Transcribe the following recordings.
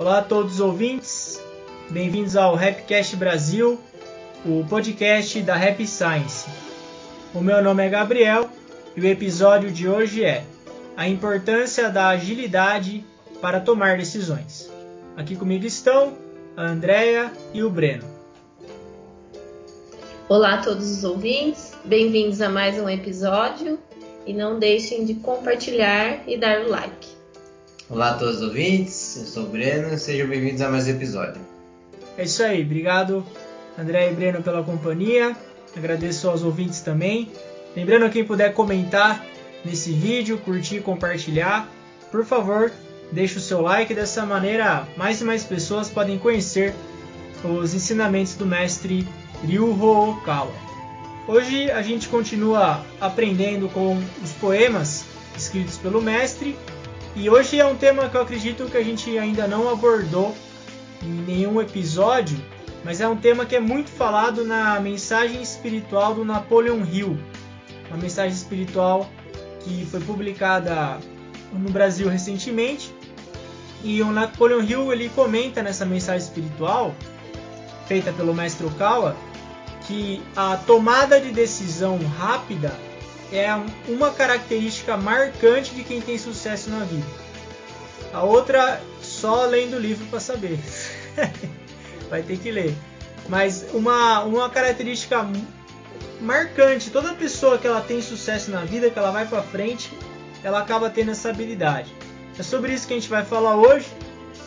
Olá a todos os ouvintes, bem-vindos ao Rapcast Brasil, o podcast da Rap Science. O meu nome é Gabriel e o episódio de hoje é a importância da agilidade para tomar decisões. Aqui comigo estão a Andrea e o Breno. Olá a todos os ouvintes, bem-vindos a mais um episódio e não deixem de compartilhar e dar o like. Olá a todos os ouvintes, eu sou o Breno, sejam bem-vindos a mais um episódio. É isso aí, obrigado André e Breno pela companhia, agradeço aos ouvintes também. Lembrando quem puder comentar nesse vídeo, curtir e compartilhar, por favor, deixe o seu like, dessa maneira mais e mais pessoas podem conhecer os ensinamentos do mestre Ryuho Okawa. Hoje a gente continua aprendendo com os poemas escritos pelo mestre e hoje é um tema que eu acredito que a gente ainda não abordou em nenhum episódio, mas é um tema que é muito falado na mensagem espiritual do Napoleon Hill, uma mensagem espiritual que foi publicada no Brasil recentemente. E o Napoleon Hill ele comenta nessa mensagem espiritual feita pelo mestre Okawa que a tomada de decisão rápida é uma característica marcante de quem tem sucesso na vida. A outra, só lendo o livro para saber. Vai ter que ler. Mas uma, uma característica marcante, toda pessoa que ela tem sucesso na vida, que ela vai para frente, ela acaba tendo essa habilidade. É sobre isso que a gente vai falar hoje.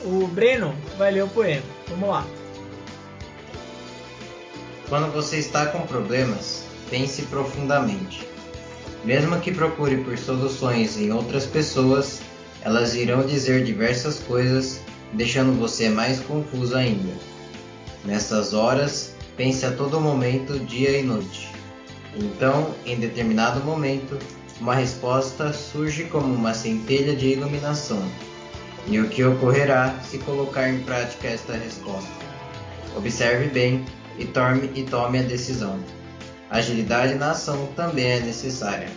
O Breno vai ler o poema. Vamos lá. Quando você está com problemas, pense profundamente. Mesmo que procure por soluções em outras pessoas, elas irão dizer diversas coisas, deixando você mais confuso ainda. Nessas horas, pense a todo momento, dia e noite. Então, em determinado momento, uma resposta surge como uma centelha de iluminação. E o que ocorrerá se colocar em prática esta resposta? Observe bem e tome, e tome a decisão. Agilidade na ação também é necessária.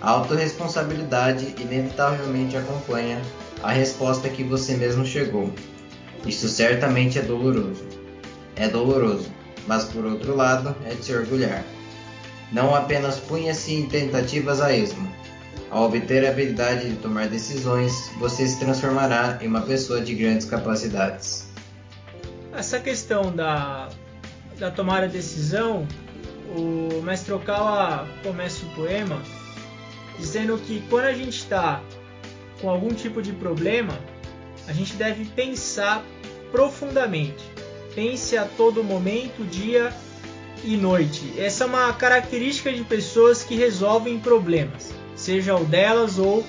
A autorresponsabilidade inevitavelmente acompanha a resposta que você mesmo chegou. Isso certamente é doloroso. É doloroso, mas por outro lado é de se orgulhar. Não apenas punha-se em tentativas a esmo. Ao obter a habilidade de tomar decisões, você se transformará em uma pessoa de grandes capacidades. Essa questão da da tomada de decisão, o mestre Okawa começa o poema dizendo que quando a gente está com algum tipo de problema, a gente deve pensar profundamente. Pense a todo momento, dia e noite. Essa é uma característica de pessoas que resolvem problemas, seja o delas ou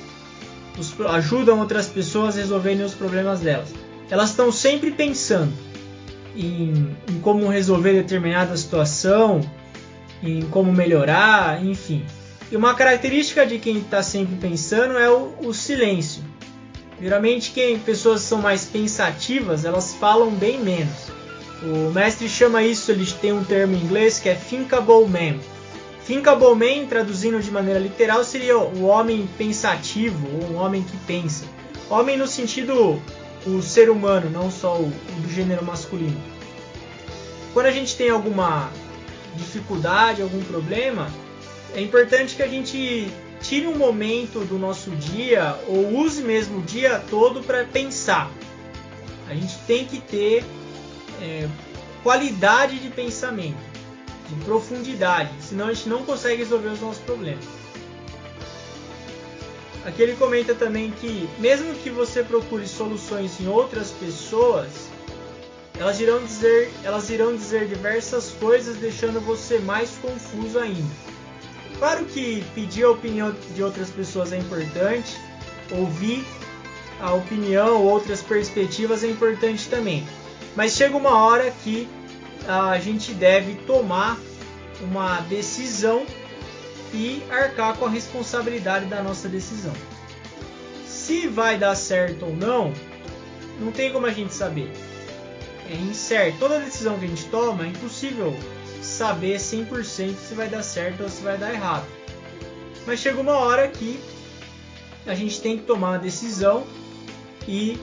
os, ajudam outras pessoas a resolverem os problemas delas. Elas estão sempre pensando em, em como resolver determinada situação, em como melhorar, enfim. E uma característica de quem está sempre pensando é o, o, silêncio. Geralmente, quem pessoas são mais pensativas, elas falam bem menos. O mestre chama isso, ele tem um termo em inglês que é thinkable man. Thinkable man, traduzindo de maneira literal, seria o homem pensativo, ou um homem que pensa. Homem no sentido o ser humano, não só o, do gênero masculino. Quando a gente tem alguma dificuldade, algum problema, é importante que a gente tire um momento do nosso dia ou use mesmo o dia todo para pensar. A gente tem que ter é, qualidade de pensamento, de profundidade, senão a gente não consegue resolver os nossos problemas. Aqui ele comenta também que, mesmo que você procure soluções em outras pessoas, elas irão dizer, elas irão dizer diversas coisas, deixando você mais confuso ainda. Claro que pedir a opinião de outras pessoas é importante, ouvir a opinião ou outras perspectivas é importante também. Mas chega uma hora que a gente deve tomar uma decisão e arcar com a responsabilidade da nossa decisão. Se vai dar certo ou não, não tem como a gente saber. É incerto. Toda decisão que a gente toma é impossível saber 100% se vai dar certo ou se vai dar errado. Mas chega uma hora que a gente tem que tomar uma decisão e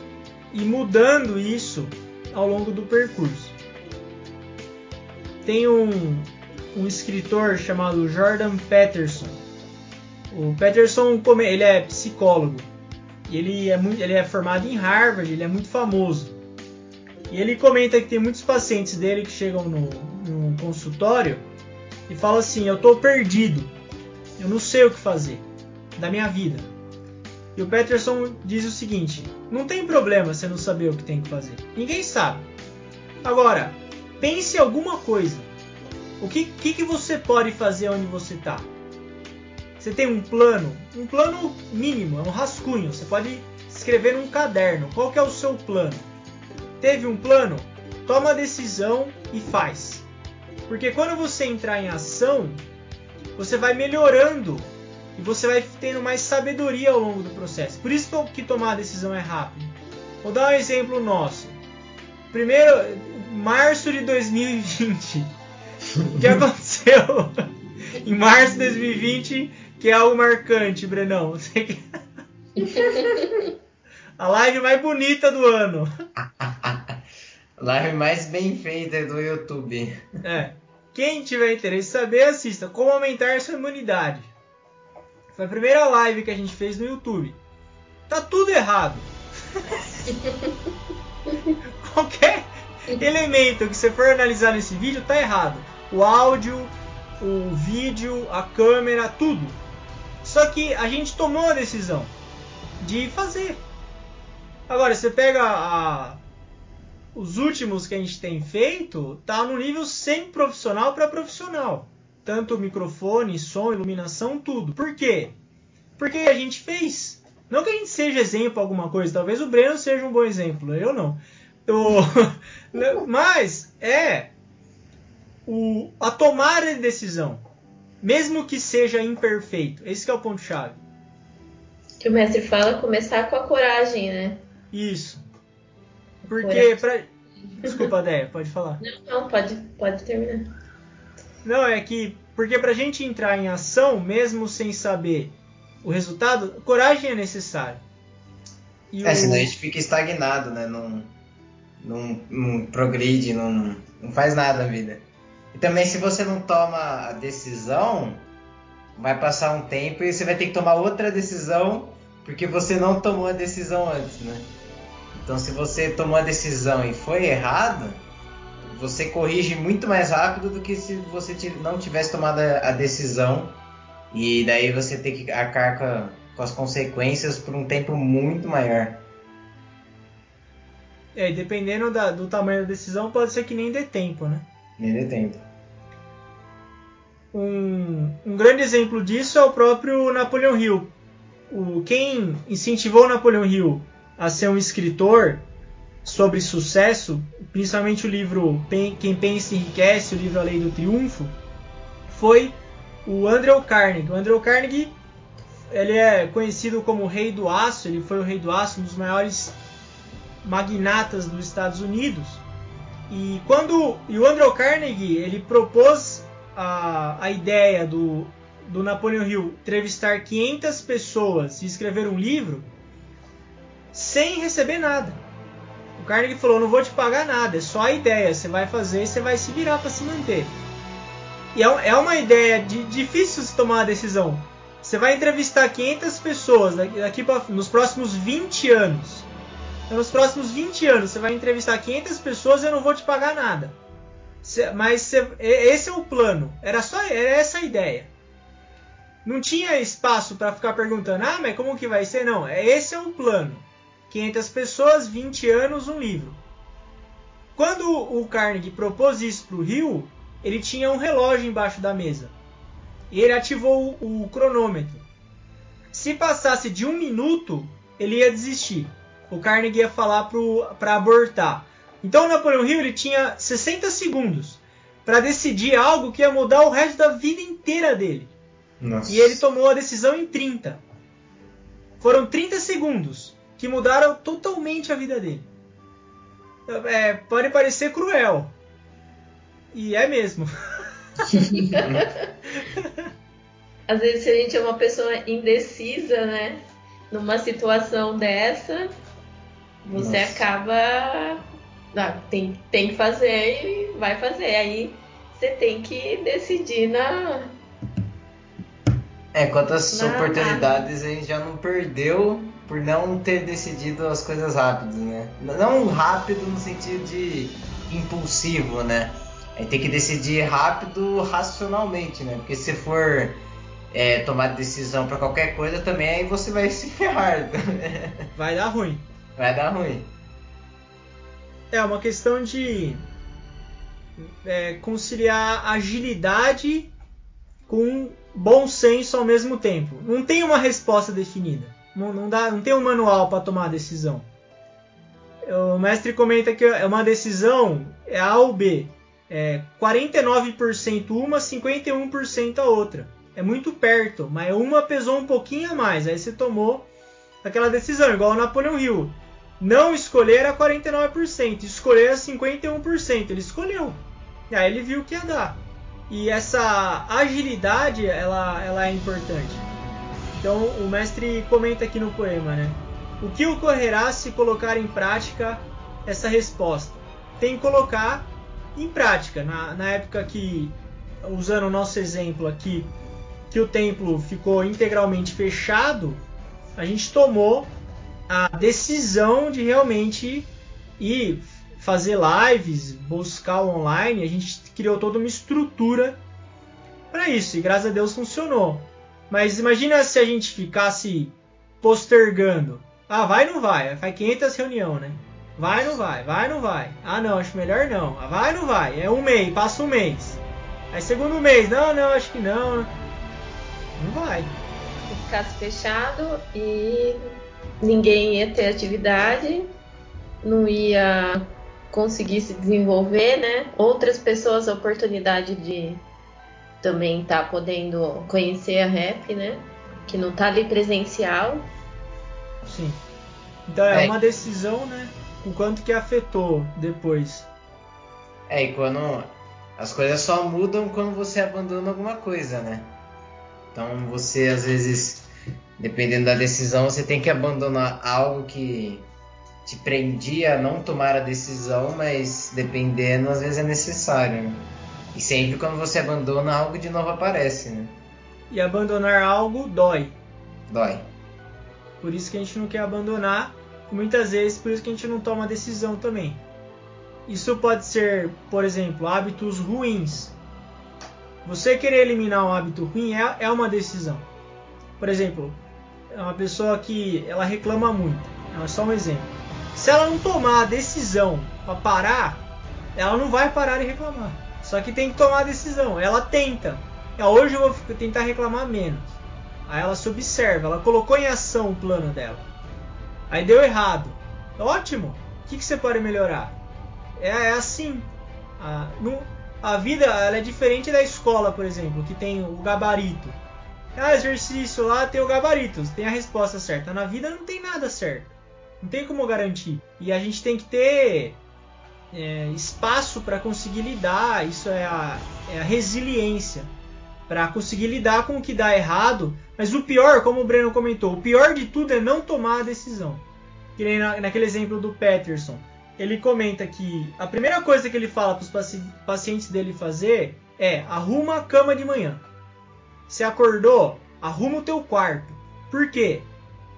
e mudando isso ao longo do percurso. Tem um, um escritor chamado Jordan Peterson. O Peterson ele é psicólogo. Ele é, muito, ele é formado em Harvard, ele é muito famoso. E ele comenta que tem muitos pacientes dele que chegam no, no consultório e falam assim: Eu estou perdido, eu não sei o que fazer da minha vida. E o Peterson diz o seguinte: Não tem problema você não saber o que tem que fazer, ninguém sabe. Agora, pense alguma coisa. O que, que, que você pode fazer onde você está? Você tem um plano, um plano mínimo, é um rascunho. Você pode escrever num caderno. Qual que é o seu plano? Teve um plano? Toma a decisão e faz. Porque quando você entrar em ação, você vai melhorando e você vai tendo mais sabedoria ao longo do processo. Por isso que tomar a decisão é rápido. Vou dar um exemplo nosso. Primeiro, março de 2020. o que aconteceu? em março de 2020, que é algo marcante, Brenão. a live mais bonita do ano. live mais bem feita do YouTube. É. Quem tiver interesse em saber, assista Como Aumentar Sua Imunidade. Foi a primeira live que a gente fez no YouTube. Tá tudo errado. Qualquer elemento que você for analisar nesse vídeo tá errado. O áudio, o vídeo, a câmera, tudo. Só que a gente tomou a decisão de fazer. Agora, você pega a, os últimos que a gente tem feito, tá no nível sem profissional para profissional. Tanto microfone, som, iluminação, tudo. Por quê? Porque a gente fez. Não que a gente seja exemplo alguma coisa, talvez o Breno seja um bom exemplo, eu não. Eu... Mas é o... a tomada de decisão, mesmo que seja imperfeito. Esse é o ponto chave. Que o mestre fala começar com a coragem, né? Isso. Porque pra... Desculpa, Déia, pode falar. Não, não, pode, pode terminar. Não, é que porque pra gente entrar em ação, mesmo sem saber o resultado, coragem é necessária. E é, o... senão a gente fica estagnado, né? Não, não, não progride, não, não faz nada na vida. E também se você não toma a decisão, vai passar um tempo e você vai ter que tomar outra decisão porque você não tomou a decisão antes, né? Então se você tomou a decisão e foi errado, você corrige muito mais rápido do que se você não tivesse tomado a decisão e daí você tem que arcar com, com as consequências por um tempo muito maior. É, e dependendo da, do tamanho da decisão, pode ser que nem dê tempo, né? Nem dê tempo. Um, um grande exemplo disso é o próprio Napoleão Hill. O, quem incentivou Napoleão Hill a ser um escritor sobre sucesso, principalmente o livro Quem Pensa Enriquece, o livro A Lei do Triunfo, foi o Andrew Carnegie. O Andrew Carnegie ele é conhecido como o Rei do Aço, ele foi o Rei do Aço, um dos maiores magnatas dos Estados Unidos. E quando e o Andrew Carnegie ele propôs a, a ideia do, do Napoleon Hill entrevistar 500 pessoas e escrever um livro sem receber nada. O Carnegie falou: não vou te pagar nada, é só a ideia, você vai fazer e você vai se virar para se manter. E é, é uma ideia de, difícil se tomar uma decisão. Você vai entrevistar 500 pessoas daqui, pra, nos próximos 20 anos. Então, nos próximos 20 anos você vai entrevistar 500 pessoas e eu não vou te pagar nada. mas esse é o plano. Era só era essa a ideia. Não tinha espaço para ficar perguntando: "Ah, mas como que vai ser?" Não, é esse é o plano. 500 pessoas, 20 anos, um livro. Quando o Carnegie propôs isso para o Rio, ele tinha um relógio embaixo da mesa. E ele ativou o, o cronômetro. Se passasse de um minuto, ele ia desistir. O Carnegie ia falar para abortar. Então o Napoleão Hill ele tinha 60 segundos para decidir algo que ia mudar o resto da vida inteira dele. Nossa. E ele tomou a decisão em 30. Foram 30 segundos que mudaram totalmente a vida dele. É, pode parecer cruel, e é mesmo. Às vezes, se a gente é uma pessoa indecisa, né? Numa situação dessa, Você Nossa. acaba. Ah, tem, tem que fazer e vai fazer. Aí você tem que decidir na. É, quantas Não, oportunidades a gente já não perdeu por não ter decidido as coisas rápido, né? Não rápido no sentido de impulsivo, né? Aí tem que decidir rápido racionalmente, né? Porque se for é, tomar decisão para qualquer coisa também, aí você vai se ferrar. Vai dar ruim. Vai dar ruim. É uma questão de é, conciliar agilidade com bom senso ao mesmo tempo. Não tem uma resposta definida. Não, não dá, não tem um manual para tomar a decisão. O mestre comenta que é uma decisão é A ou B. É 49% uma, 51% a outra. É muito perto, mas uma pesou um pouquinho a mais. Aí você tomou aquela decisão, igual o Napoleão Hill. Não escolher era 49%, escolher era 51%. Ele escolheu. E aí ele viu que ia dar. E essa agilidade, ela, ela é importante. Então o mestre comenta aqui no poema, né? O que ocorrerá se colocar em prática essa resposta? Tem que colocar em prática. Na, na época que, usando o nosso exemplo aqui, que o templo ficou integralmente fechado, a gente tomou a decisão de realmente ir fazer lives, buscar online, a gente criou toda uma estrutura para isso e graças a Deus funcionou. Mas imagina se a gente ficasse postergando. Ah, vai ou não vai? Faz 500 reuniões, né? Vai ou não vai? Vai ou não vai? Ah, não, acho melhor não. Ah, vai ou não vai? É um mês, passa um mês. Aí segundo mês, não, não, acho que não. Não vai. Se ficasse fechado e ninguém ia ter atividade, não ia conseguir se desenvolver, né? Outras pessoas a oportunidade de também estar tá podendo conhecer a rap, né? Que não tá ali presencial. Sim. Então é, É. uma decisão, né? O quanto que afetou depois. É, e quando as coisas só mudam quando você abandona alguma coisa, né? Então você às vezes, dependendo da decisão, você tem que abandonar algo que te prendia a não tomar a decisão, mas dependendo, às vezes é necessário. Né? E sempre quando você abandona, algo de novo aparece, né? E abandonar algo dói. Dói. Por isso que a gente não quer abandonar. Muitas vezes por isso que a gente não toma decisão também. Isso pode ser, por exemplo, hábitos ruins. Você querer eliminar um hábito ruim é, é uma decisão. Por exemplo, é uma pessoa que ela reclama muito. É só um exemplo. Se ela não tomar a decisão para parar, ela não vai parar de reclamar. Só que tem que tomar a decisão. Ela tenta. É, hoje eu vou tentar reclamar menos. Aí ela se observa, ela colocou em ação o plano dela. Aí deu errado. Ótimo. O que, que você pode melhorar? É, é assim. A, no- a vida é diferente da escola, por exemplo, que tem o gabarito. Ah, exercício lá tem o gabarito, tem a resposta certa. Na vida não tem nada certo. Não tem como garantir. E a gente tem que ter é, espaço para conseguir lidar. Isso é a, é a resiliência. Para conseguir lidar com o que dá errado. Mas o pior, como o Breno comentou, o pior de tudo é não tomar a decisão. Que nem na, naquele exemplo do Peterson. Ele comenta que a primeira coisa que ele fala para os paci pacientes dele fazer é arruma a cama de manhã. Você acordou, arruma o teu quarto. Por quê?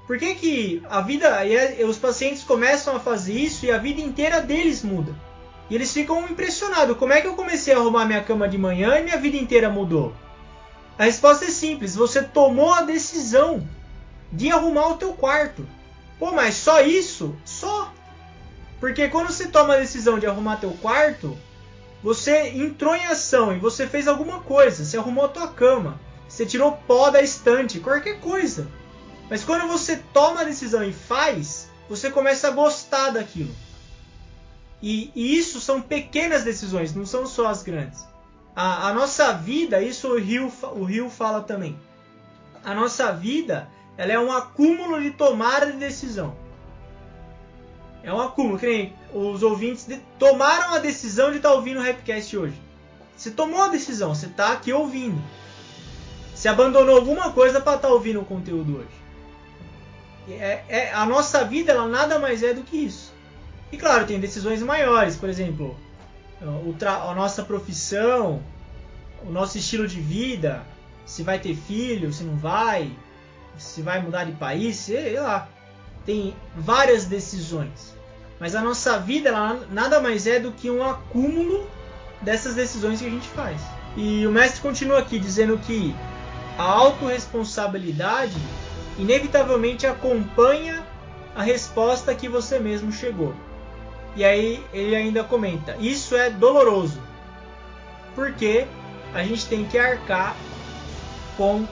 Por que, que a vida. e é- os pacientes começam a fazer isso e a vida inteira deles muda. E eles ficam impressionados. Como é que eu comecei a arrumar minha cama de manhã e minha vida inteira mudou? A resposta é simples. Você tomou a decisão de arrumar o teu quarto. Pô, mas só isso? Só. Porque quando você toma a decisão de arrumar teu quarto, você entrou em ação e você fez alguma coisa. Você arrumou a tua cama. Você tirou pó da estante, qualquer coisa. Mas quando você toma a decisão e faz, você começa a gostar daquilo. E, e isso são pequenas decisões, não são só as grandes. A, a nossa vida, isso o Rio, o Rio fala também. A nossa vida, ela é um acúmulo de tomada de decisão. É um acúmulo, que nem os ouvintes de- tomaram a decisão de estar ouvindo o Rapcast hoje. Você tomou a decisão, você está aqui ouvindo. Você abandonou alguma coisa para estar ouvindo o conteúdo hoje. É, é, a nossa vida ela nada mais é do que isso. E claro, tem decisões maiores, por exemplo, a nossa profissão, o nosso estilo de vida, se vai ter filho, se não vai, se vai mudar de país, sei lá. Tem várias decisões. Mas a nossa vida ela nada mais é do que um acúmulo dessas decisões que a gente faz. E o mestre continua aqui dizendo que a autorresponsabilidade inevitavelmente acompanha a resposta que você mesmo chegou. E aí ele ainda comenta: isso é doloroso, porque a gente tem que arcar com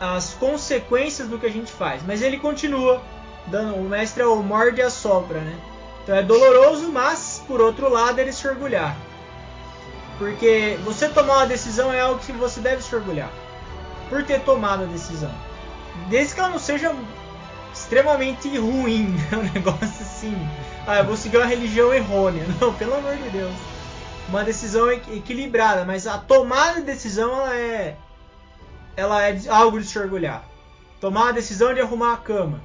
as consequências do que a gente faz. Mas ele continua dando, o mestre é o morde e assopra, né? Então é doloroso, mas por outro lado ele se orgulhar. Porque você tomar uma decisão é algo que você deve se orgulhar. Por ter tomado a decisão. Desde que ela não seja extremamente ruim, né? um negócio assim. Ah, eu vou seguir uma religião errônea. Não, pelo amor de Deus. Uma decisão equilibrada, mas a tomada de decisão ela é ela é algo de se orgulhar. Tomar a decisão de arrumar a cama.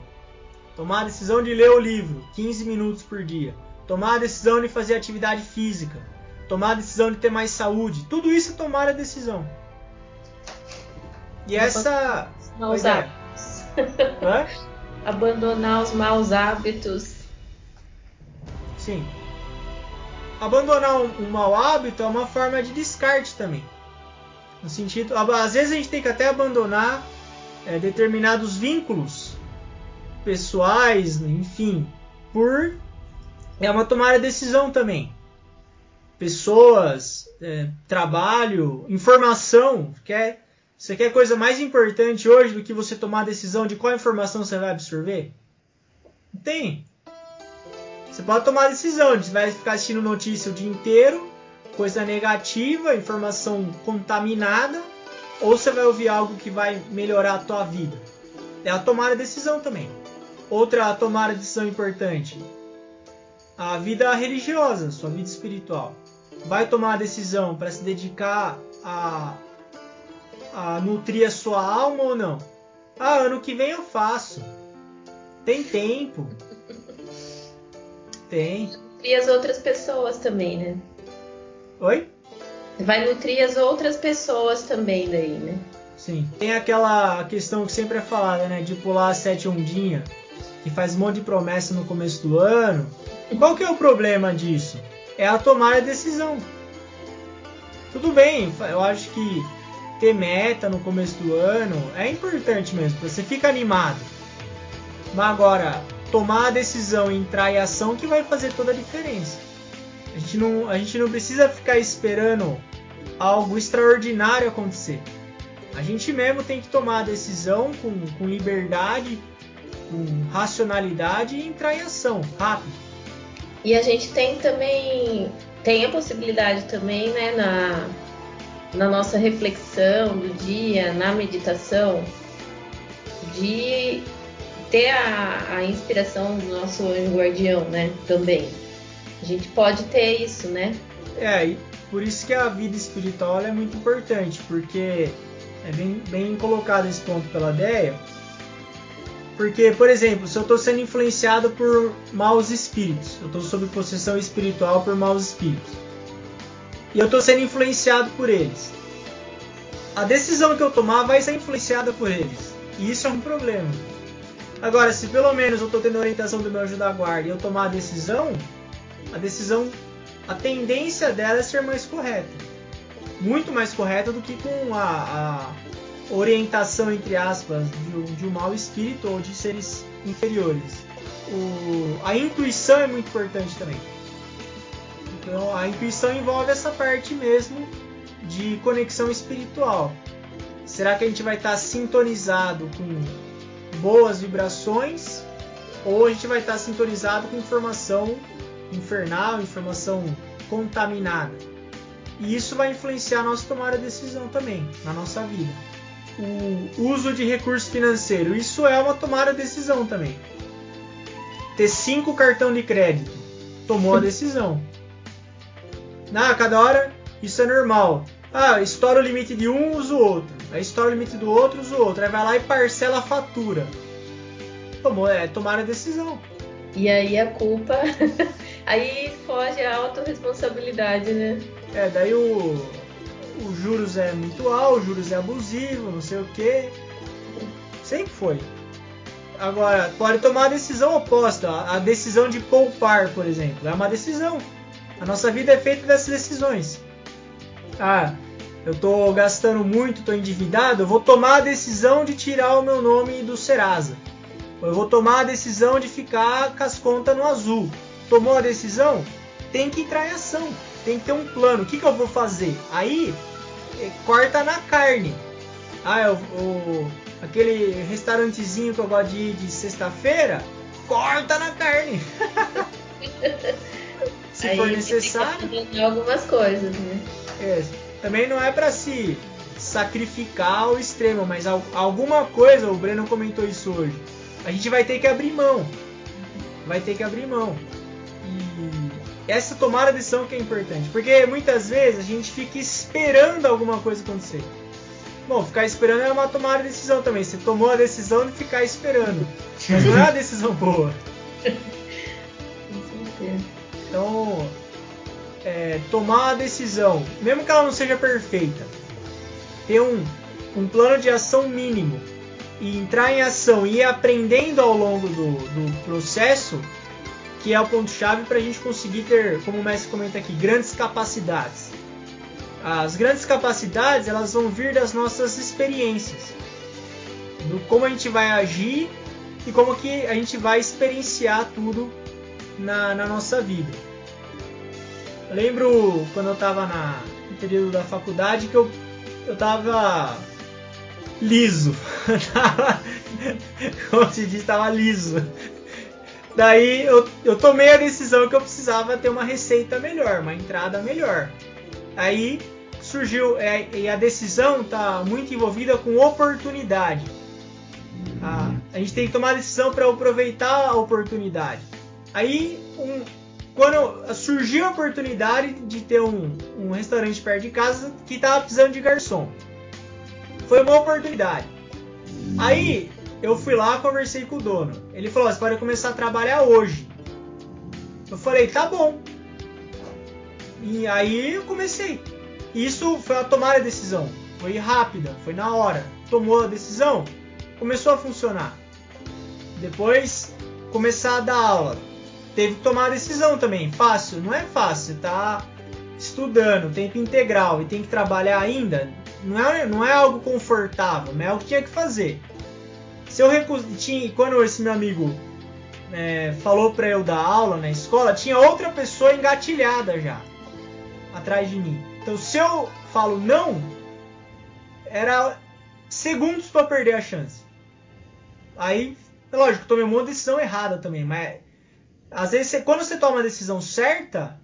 Tomar a decisão de ler o livro 15 minutos por dia. Tomar a decisão de fazer atividade física. Tomar a decisão de ter mais saúde. Tudo isso é tomar a decisão. E essa. Maus é. Abandonar os maus hábitos. Sim. Abandonar um, um mau hábito é uma forma de descarte também. No sentido, às vezes a gente tem que até abandonar é, determinados vínculos pessoais, enfim, por é uma tomada de decisão também. Pessoas, é, trabalho, informação, quer você quer coisa mais importante hoje do que você tomar a decisão de qual informação você vai absorver? Não tem. Você pode tomar a decisão, você vai ficar assistindo notícia o dia inteiro coisa negativa, informação contaminada, ou você vai ouvir algo que vai melhorar a tua vida. É a tomar a decisão também. Outra tomar a decisão importante, a vida religiosa, sua vida espiritual. Vai tomar a decisão para se dedicar a, a nutrir a sua alma ou não? Ah, ano que vem eu faço. Tem tempo. Tem. E as outras pessoas também, né? Oi? Vai nutrir as outras pessoas também daí, né? Sim. Tem aquela questão que sempre é falada, né? De pular a sete ondinha, que faz um monte de promessa no começo do ano. Qual que é o problema disso? É a tomar a decisão. Tudo bem, eu acho que ter meta no começo do ano é importante mesmo, você fica animado. Mas agora, tomar a decisão entrar em ação que vai fazer toda a diferença. A gente não, a gente não precisa ficar esperando algo extraordinário acontecer. A gente mesmo tem que tomar a decisão com, com liberdade, com racionalidade e entrar em ação rápido. E a gente tem também tem a possibilidade também, né, na, na nossa reflexão do dia, na meditação, de ter a, a inspiração do nosso anjo guardião, né, também. A gente pode ter isso, né? É, e por isso que a vida espiritual é muito importante, porque é bem, bem colocado esse ponto pela ideia. Porque, por exemplo, se eu estou sendo influenciado por maus espíritos, eu estou sob possessão espiritual por maus espíritos, e eu estou sendo influenciado por eles, a decisão que eu tomar vai ser influenciada por eles, e isso é um problema. Agora, se pelo menos eu estou tendo orientação do meu anjo da guarda e eu tomar a decisão, a decisão, a tendência dela é ser mais correta. Muito mais correta do que com a, a orientação, entre aspas, de, de um mau espírito ou de seres inferiores. O, a intuição é muito importante também. Então, a intuição envolve essa parte mesmo de conexão espiritual. Será que a gente vai estar sintonizado com boas vibrações ou a gente vai estar sintonizado com informação infernal, informação contaminada. E isso vai influenciar a nossa tomada de decisão também, na nossa vida. O uso de recurso financeiro, isso é uma tomada de decisão também. Ter cinco cartão de crédito, tomou a decisão. Ah, cada hora isso é normal. Ah, estoura o limite de um, usa o outro. Aí estoura o limite do outro, usa o outro. Aí vai lá e parcela a fatura. tomou, é, tomaram a decisão. E aí a culpa. aí foge a autorresponsabilidade, né? É, daí o, os juros é muito alto, os juros é abusivo, não sei o que. Sempre foi. Agora, pode tomar a decisão oposta, a decisão de poupar, por exemplo. É uma decisão. A nossa vida é feita dessas decisões. Ah, eu estou gastando muito, estou endividado, eu vou tomar a decisão de tirar o meu nome do Serasa. Eu vou tomar a decisão de ficar com as contas no azul. Tomou a decisão? Tem que entrar em ação. Tem que ter um plano. O que, que eu vou fazer? Aí, é, corta na carne. Ah, eu, aquele restaurantezinho que eu gosto de ir de sexta-feira, corta na carne. Se Aí for necessário. Tem algumas coisas, né? É, também não é para se sacrificar ao extremo, mas al- alguma coisa, o Breno comentou isso hoje. A gente vai ter que abrir mão. Vai ter que abrir mão. E essa tomada de decisão que é importante, porque muitas vezes a gente fica esperando alguma coisa acontecer. Bom, ficar esperando é uma tomada de decisão também. Você tomou a decisão de ficar esperando, mas não é uma decisão boa. Com certeza. Então, é, tomar a decisão, mesmo que ela não seja perfeita, ter um, um plano de ação mínimo e entrar em ação e ir aprendendo ao longo do, do processo, que é o ponto-chave para a gente conseguir ter, como o mestre comenta aqui, grandes capacidades. As grandes capacidades elas vão vir das nossas experiências, do como a gente vai agir e como que a gente vai experienciar tudo na, na nossa vida. Eu lembro quando eu estava no período da faculdade que eu, eu liso. Como se diz, tava liso. Daí eu, eu tomei a decisão que eu precisava ter uma receita melhor, uma entrada melhor. Aí surgiu, é, e a decisão está muito envolvida com oportunidade. A, a gente tem que tomar a decisão para aproveitar a oportunidade. Aí, um, quando surgiu a oportunidade de ter um, um restaurante perto de casa que estava precisando de garçom, foi uma oportunidade. Aí eu fui lá, conversei com o dono. Ele falou: "Você pode começar a trabalhar hoje". Eu falei: "Tá bom". E aí eu comecei. Isso foi a tomar a decisão. Foi rápida, foi na hora. Tomou a decisão, começou a funcionar. Depois começar a dar aula. Teve que tomar a decisão também. Fácil? Não é fácil. Tá estudando, tempo integral e tem que trabalhar ainda. Não é, não é algo confortável, mas é o que tinha que fazer. Se eu recus... tinha, quando esse meu amigo é, falou para eu dar aula na escola, tinha outra pessoa engatilhada já atrás de mim. Então se eu falo não, era segundos para perder a chance. Aí, lógico, tomei uma decisão errada também, mas às vezes você, quando você toma a decisão certa,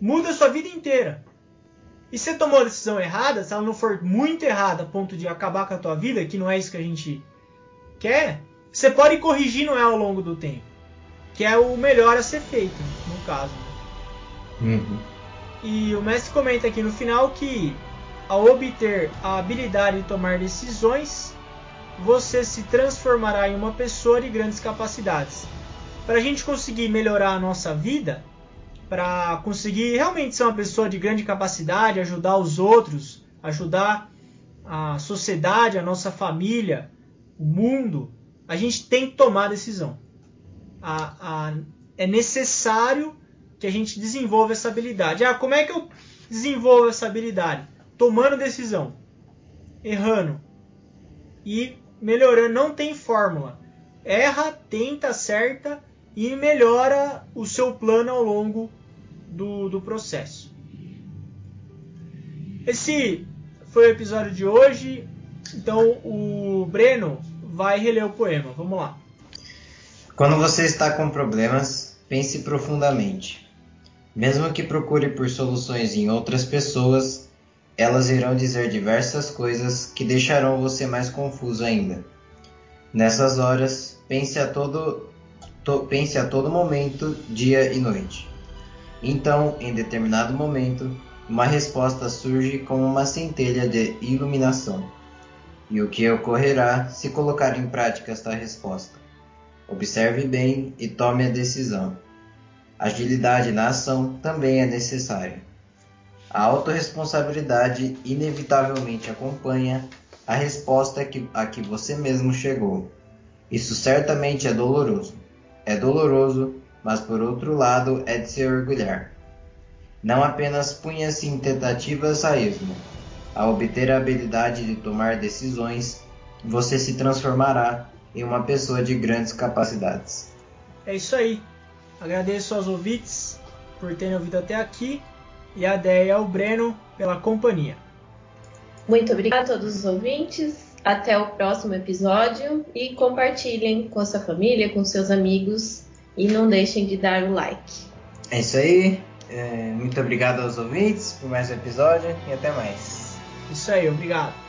muda a sua vida inteira. E você tomou a decisão errada, se ela não for muito errada a ponto de acabar com a tua vida, que não é isso que a gente quer, você pode ir corrigindo ela ao longo do tempo. Que é o melhor a ser feito, no caso. Uhum. E o mestre comenta aqui no final que ao obter a habilidade de tomar decisões, você se transformará em uma pessoa de grandes capacidades. Para a gente conseguir melhorar a nossa vida, para conseguir realmente ser uma pessoa de grande capacidade, ajudar os outros, ajudar a sociedade, a nossa família, o mundo, a gente tem que tomar decisão. A, a, é necessário que a gente desenvolva essa habilidade. Ah, como é que eu desenvolvo essa habilidade? Tomando decisão, errando e melhorando. Não tem fórmula. Erra, tenta, acerta e melhora o seu plano ao longo do, do processo. Esse foi o episódio de hoje. Então o Breno vai reler o poema. Vamos lá. Quando você está com problemas, pense profundamente. Mesmo que procure por soluções em outras pessoas, elas irão dizer diversas coisas que deixarão você mais confuso ainda. Nessas horas, pense a todo, to- pense a todo momento, dia e noite. Então, em determinado momento, uma resposta surge como uma centelha de iluminação. E o que ocorrerá se colocar em prática esta resposta? Observe bem e tome a decisão. Agilidade na ação também é necessária. A autorresponsabilidade inevitavelmente acompanha a resposta que, a que você mesmo chegou. Isso certamente é doloroso. É doloroso, mas por outro lado é de se orgulhar. Não apenas punha-se em tentativas a esmo. Ao obter a habilidade de tomar decisões, você se transformará em uma pessoa de grandes capacidades. É isso aí. Agradeço aos ouvintes por terem ouvido até aqui e a Deia e ao Breno pela companhia. Muito obrigada a todos os ouvintes. Até o próximo episódio e compartilhem com a sua família, com seus amigos e não deixem de dar o like. É isso aí. É, muito obrigado aos ouvintes por mais um episódio e até mais. Isso aí, obrigado.